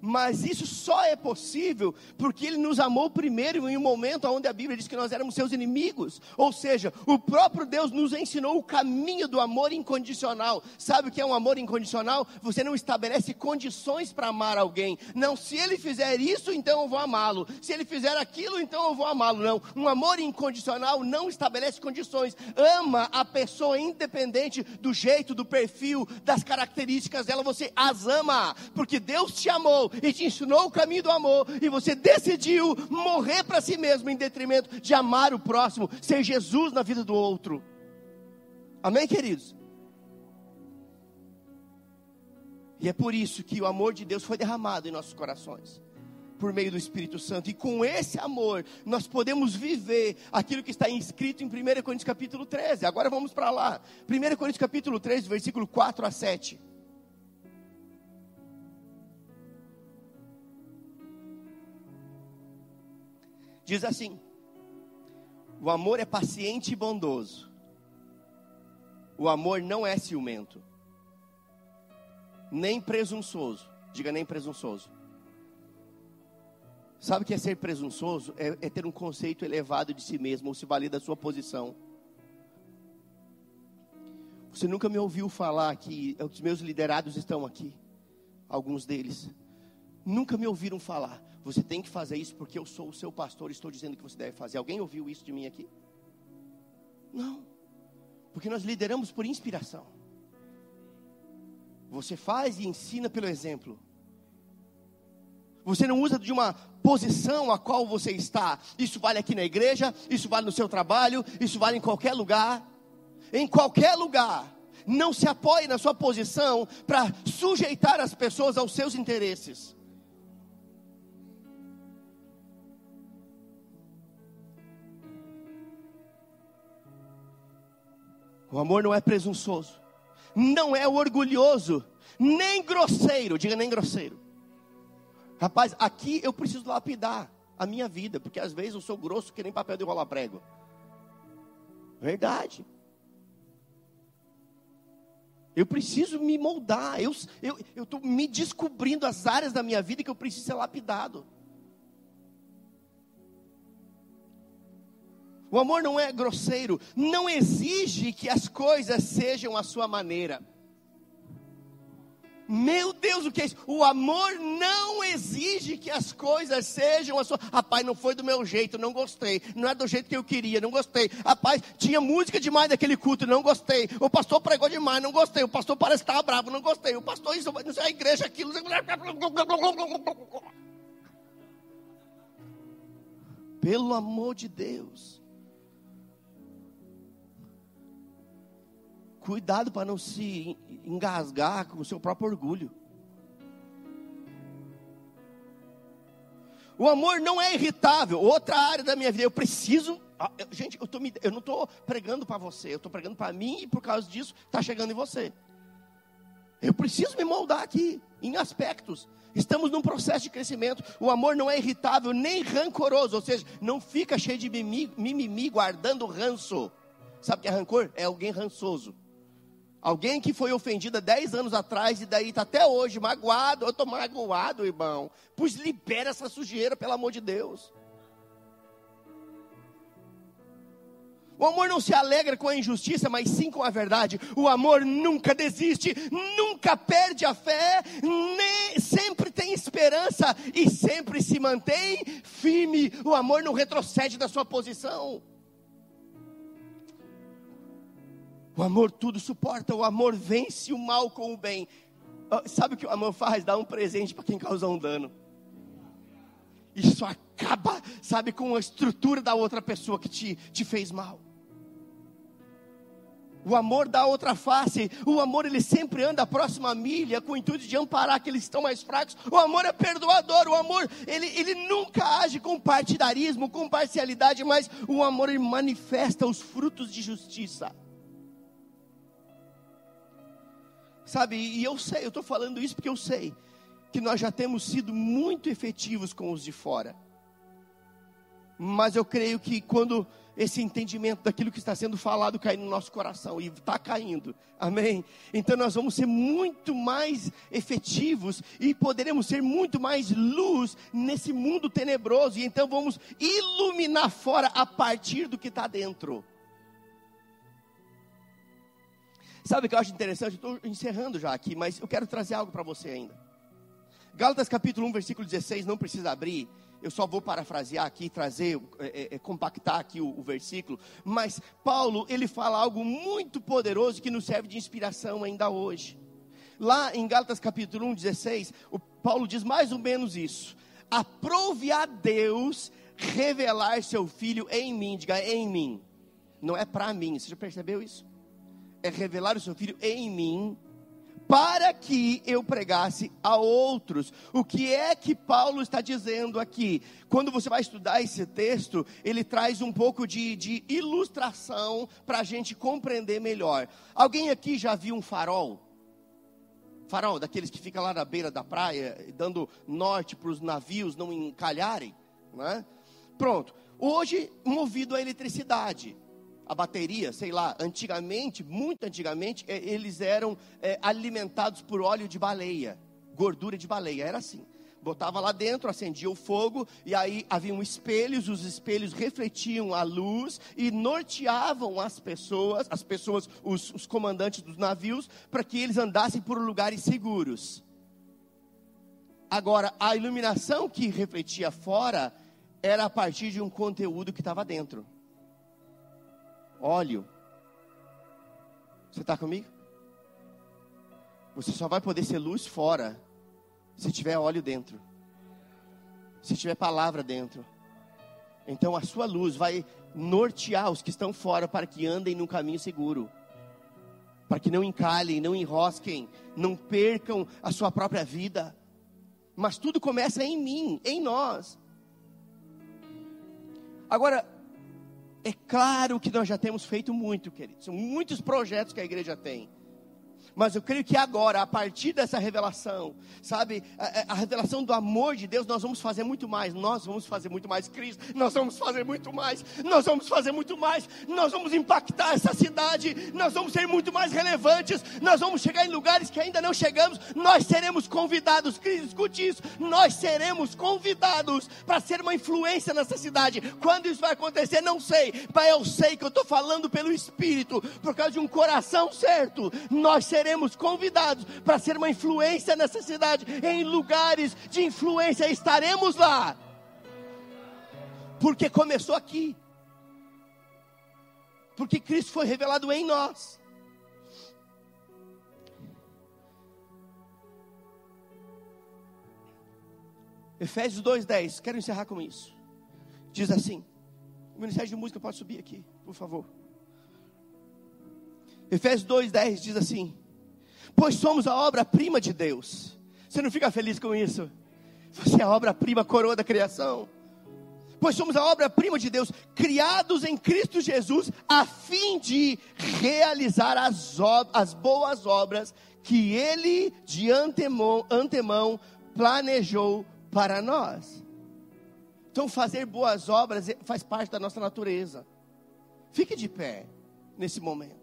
Mas isso só é possível porque Ele nos amou primeiro em um momento onde a Bíblia diz que nós éramos seus inimigos. Ou seja, o próprio Deus nos ensinou o caminho do amor incondicional. Sabe o que é um amor incondicional? Você não estabelece condições para amar alguém. Não, se ele fizer isso, então eu vou amá-lo. Se ele fizer aquilo, então eu vou amá-lo. Não, um amor incondicional não estabelece condições. Ama a pessoa independente do jeito, do perfil, das características dela. Você as ama porque Deus te amou e te ensinou o caminho do amor, e você decidiu morrer para si mesmo em detrimento de amar o próximo, ser Jesus na vida do outro. Amém, queridos? E é por isso que o amor de Deus foi derramado em nossos corações, por meio do Espírito Santo. E com esse amor, nós podemos viver aquilo que está inscrito em 1 Coríntios capítulo 13. Agora vamos para lá. 1 Coríntios capítulo 13, versículo 4 a 7. Diz assim: O amor é paciente e bondoso. O amor não é ciumento, nem presunçoso. Diga nem presunçoso. Sabe o que é ser presunçoso? É, é, ter um conceito elevado de si mesmo, ou se valer da sua posição. Você nunca me ouviu falar que os meus liderados estão aqui, alguns deles. Nunca me ouviram falar. Você tem que fazer isso porque eu sou o seu pastor e estou dizendo que você deve fazer. Alguém ouviu isso de mim aqui? Não. Porque nós lideramos por inspiração. Você faz e ensina pelo exemplo. Você não usa de uma posição a qual você está. Isso vale aqui na igreja, isso vale no seu trabalho, isso vale em qualquer lugar. Em qualquer lugar. Não se apoie na sua posição para sujeitar as pessoas aos seus interesses. O amor não é presunçoso, não é orgulhoso, nem grosseiro, diga nem grosseiro. Rapaz, aqui eu preciso lapidar a minha vida, porque às vezes eu sou grosso que nem papel de rolar prego. Verdade. Eu preciso me moldar. Eu estou me descobrindo as áreas da minha vida que eu preciso ser lapidado. O amor não é grosseiro, não exige que as coisas sejam a sua maneira. Meu Deus, o que é isso? O amor não exige que as coisas sejam a sua. Rapaz, não foi do meu jeito, não gostei. Não é do jeito que eu queria, não gostei. Rapaz, tinha música demais naquele culto, não gostei. O pastor pregou demais, não gostei. O pastor parece estar bravo, não gostei. O pastor, isso, não sei, a igreja, aquilo. Pelo amor de Deus. Cuidado para não se engasgar com o seu próprio orgulho. O amor não é irritável. Outra área da minha vida, eu preciso. Gente, eu, tô, eu não estou pregando para você, eu estou pregando para mim e por causa disso está chegando em você. Eu preciso me moldar aqui, em aspectos. Estamos num processo de crescimento. O amor não é irritável nem rancoroso, ou seja, não fica cheio de mimimi, mimimi guardando ranço. Sabe o que é rancor? É alguém rançoso. Alguém que foi ofendido há 10 anos atrás e daí está até hoje magoado. Eu estou magoado, irmão. Pois libera essa sujeira, pelo amor de Deus. O amor não se alegra com a injustiça, mas sim com a verdade. O amor nunca desiste, nunca perde a fé, nem, sempre tem esperança e sempre se mantém firme. O amor não retrocede da sua posição. O amor tudo suporta, o amor vence o mal com o bem. Ah, sabe o que o amor faz? Dá um presente para quem causou um dano. Isso acaba, sabe, com a estrutura da outra pessoa que te, te fez mal. O amor dá outra face. O amor ele sempre anda a próxima milha com o intuito de amparar aqueles que estão mais fracos. O amor é perdoador. O amor ele, ele nunca age com partidarismo, com parcialidade, mas o amor ele manifesta os frutos de justiça. Sabe, e eu sei, eu estou falando isso porque eu sei que nós já temos sido muito efetivos com os de fora. Mas eu creio que quando esse entendimento daquilo que está sendo falado cair no nosso coração, e está caindo, amém? Então nós vamos ser muito mais efetivos e poderemos ser muito mais luz nesse mundo tenebroso, e então vamos iluminar fora a partir do que está dentro. Sabe o que eu acho interessante? Estou encerrando já aqui, mas eu quero trazer algo para você ainda. Gálatas capítulo 1, versículo 16, não precisa abrir. Eu só vou parafrasear aqui, trazer, é, é, é, compactar aqui o, o versículo. Mas Paulo, ele fala algo muito poderoso que nos serve de inspiração ainda hoje. Lá em Gálatas capítulo 1, 16, o Paulo diz mais ou menos isso. Aprove a Deus revelar seu filho em mim. Diga em mim. Não é para mim. Você já percebeu isso? É revelar o seu filho em mim, para que eu pregasse a outros. O que é que Paulo está dizendo aqui? Quando você vai estudar esse texto, ele traz um pouco de, de ilustração para a gente compreender melhor. Alguém aqui já viu um farol? Farol, daqueles que fica lá na beira da praia, dando norte para os navios não encalharem, né? Pronto. Hoje, movido a eletricidade a bateria, sei lá, antigamente, muito antigamente, é, eles eram é, alimentados por óleo de baleia, gordura de baleia, era assim. botava lá dentro, acendia o fogo, e aí haviam espelhos, os espelhos refletiam a luz e norteavam as pessoas, as pessoas, os, os comandantes dos navios, para que eles andassem por lugares seguros. Agora, a iluminação que refletia fora era a partir de um conteúdo que estava dentro. Óleo. Você está comigo? Você só vai poder ser luz fora se tiver óleo dentro. Se tiver palavra dentro. Então a sua luz vai nortear os que estão fora para que andem num caminho seguro. Para que não encalhem, não enrosquem, não percam a sua própria vida. Mas tudo começa em mim, em nós. Agora, é claro que nós já temos feito muito, queridos. São muitos projetos que a igreja tem. Mas eu creio que agora, a partir dessa revelação, sabe, a, a, revelação do amor de Deus, nós vamos fazer muito mais. Nós vamos fazer muito mais, Cristo. Nós vamos fazer muito mais. Nós vamos fazer muito mais. Nós vamos impactar essa cidade. Nós vamos ser muito mais relevantes. Nós vamos chegar em lugares que ainda não chegamos. Nós seremos convidados, Cristo, escute isso. Nós seremos convidados para ser uma influência nessa cidade. Quando isso vai acontecer, não sei. Pai, eu sei que eu estou falando pelo Espírito, por causa de um coração certo. Nós seremos seremos convidados para ser uma influência nessa cidade, em lugares de influência, estaremos lá. Porque começou aqui. Porque Cristo foi revelado em nós. Efésios 2:10, quero encerrar com isso. Diz assim: o Ministério de Música pode subir aqui, por favor. Efésios 2:10 diz assim: pois somos a obra-prima de Deus. Você não fica feliz com isso? Você é a obra-prima, coroa da criação. Pois somos a obra-prima de Deus, criados em Cristo Jesus, a fim de realizar as, as boas obras que Ele de antemão, antemão planejou para nós. Então, fazer boas obras faz parte da nossa natureza. Fique de pé nesse momento.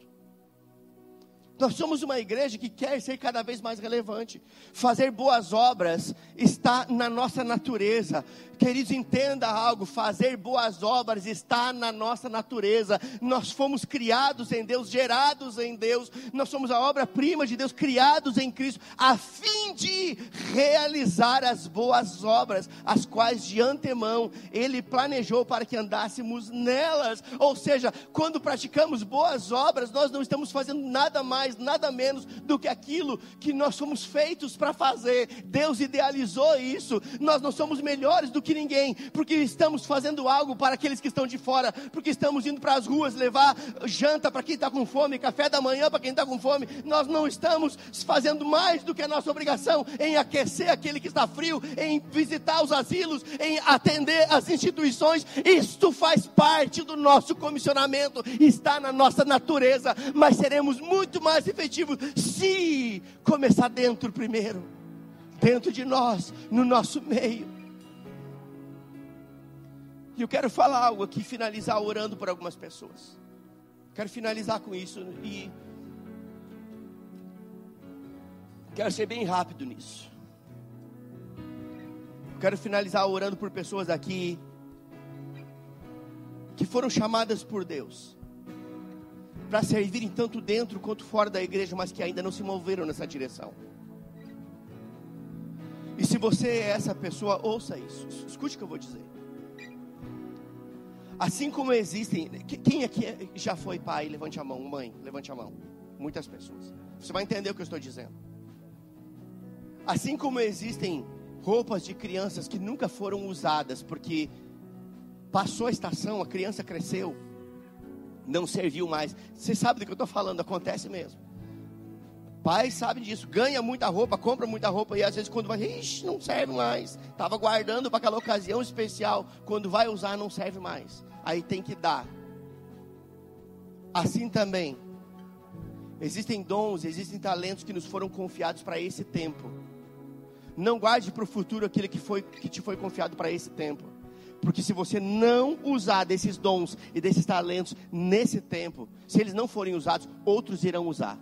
Nós somos uma igreja que quer ser cada vez mais relevante. Fazer boas obras está na nossa natureza. Queridos, entenda algo: fazer boas obras está na nossa natureza. Nós fomos criados em Deus, gerados em Deus. Nós somos a obra-prima de Deus, criados em Cristo, a fim de realizar as boas obras, as quais de antemão Ele planejou para que andássemos nelas. Ou seja, quando praticamos boas obras, nós não estamos fazendo nada mais, nada menos do que aquilo que nós somos feitos para fazer. Deus idealizou isso. Nós não somos melhores do que que ninguém, porque estamos fazendo algo para aqueles que estão de fora, porque estamos indo para as ruas levar janta para quem está com fome, café da manhã para quem está com fome. Nós não estamos fazendo mais do que a nossa obrigação em aquecer aquele que está frio, em visitar os asilos, em atender as instituições. Isto faz parte do nosso comissionamento, está na nossa natureza, mas seremos muito mais efetivos se começar dentro primeiro, dentro de nós, no nosso meio. E eu quero falar algo aqui, finalizar orando por algumas pessoas. Quero finalizar com isso e quero ser bem rápido nisso. Quero finalizar orando por pessoas aqui que foram chamadas por Deus para servirem tanto dentro quanto fora da igreja, mas que ainda não se moveram nessa direção. E se você é essa pessoa, ouça isso. Escute o que eu vou dizer. Assim como existem. Quem aqui já foi pai? Levante a mão. Mãe, levante a mão. Muitas pessoas. Você vai entender o que eu estou dizendo. Assim como existem roupas de crianças que nunca foram usadas, porque passou a estação, a criança cresceu, não serviu mais. Você sabe do que eu estou falando, acontece mesmo. Pai sabe disso, ganha muita roupa, compra muita roupa e às vezes quando vai, ixi, não serve mais. Estava guardando para aquela ocasião especial, quando vai usar não serve mais aí tem que dar. Assim também, existem dons, existem talentos que nos foram confiados para esse tempo. Não guarde para o futuro aquilo que, foi, que te foi confiado para esse tempo. Porque se você não usar desses dons e desses talentos nesse tempo, se eles não forem usados, outros irão usar.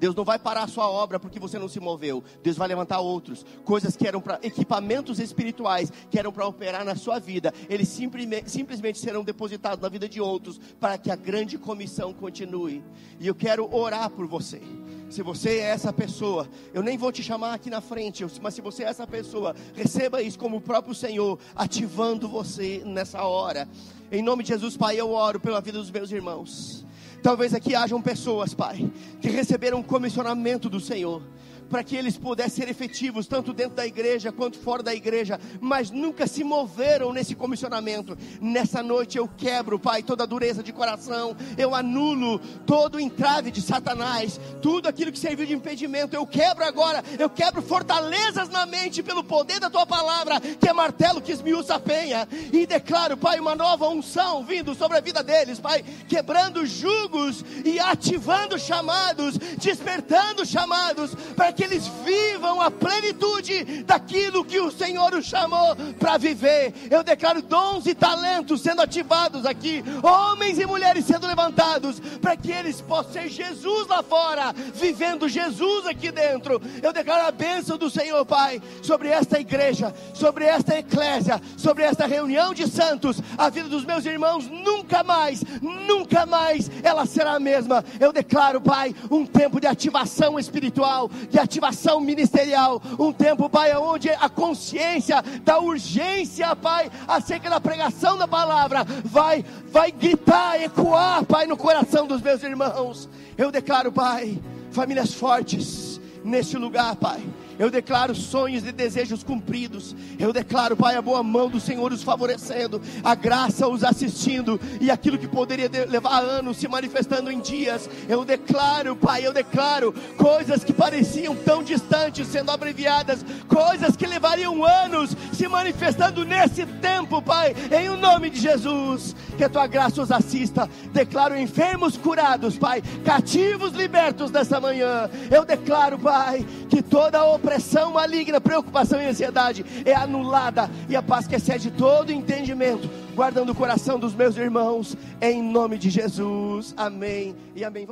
Deus não vai parar a sua obra porque você não se moveu. Deus vai levantar outros. Coisas que eram para equipamentos espirituais, que eram para operar na sua vida. Eles simplesmente, simplesmente serão depositados na vida de outros para que a grande comissão continue. E eu quero orar por você. Se você é essa pessoa, eu nem vou te chamar aqui na frente, mas se você é essa pessoa, receba isso como o próprio Senhor ativando você nessa hora. Em nome de Jesus, Pai, eu oro pela vida dos meus irmãos. Talvez aqui hajam pessoas, Pai, que receberam um comissionamento do Senhor para que eles pudessem ser efetivos, tanto dentro da igreja quanto fora da igreja, mas nunca se moveram nesse comissionamento. Nessa noite eu quebro, Pai, toda a dureza de coração, eu anulo todo o entrave de Satanás, tudo aquilo que serviu de impedimento, eu quebro agora, eu quebro fortalezas na mente pelo poder da tua palavra, que é martelo que esmiuça a penha, e declaro, Pai, uma nova unção vindo sobre a vida deles, Pai, quebrando jugos e ativando chamados, despertando chamados, para que que eles vivam a plenitude daquilo que o Senhor os chamou para viver. Eu declaro dons e talentos sendo ativados aqui, homens e mulheres sendo levantados, para que eles possam ser Jesus lá fora, vivendo Jesus aqui dentro. Eu declaro a bênção do Senhor, Pai, sobre esta igreja, sobre esta eclésia, sobre esta reunião de santos. A vida dos meus irmãos nunca mais, nunca mais ela será a mesma. Eu declaro, Pai, um tempo de ativação espiritual, de ativação ativação ministerial. Um tempo, Pai, onde a consciência da urgência, Pai, acerca da pregação da palavra, vai, vai gritar, ecoar, Pai, no coração dos meus irmãos. Eu declaro, Pai, famílias fortes neste lugar, Pai eu declaro sonhos e desejos cumpridos. Eu declaro, Pai, a boa mão do Senhor os favorecendo, a graça os assistindo e aquilo que poderia levar anos se manifestando em dias. Eu declaro, Pai, eu declaro coisas que pareciam tão distantes sendo abreviadas, coisas que levariam anos se manifestando nesse tempo, Pai, em o nome de Jesus. Que a tua graça os assista. Declaro enfermos curados, Pai, cativos libertos nessa manhã. Eu declaro, Pai, que toda a opressão maligna, preocupação e ansiedade é anulada e a paz que excede todo entendimento, guardando o coração dos meus irmãos, em nome de Jesus. Amém e amém.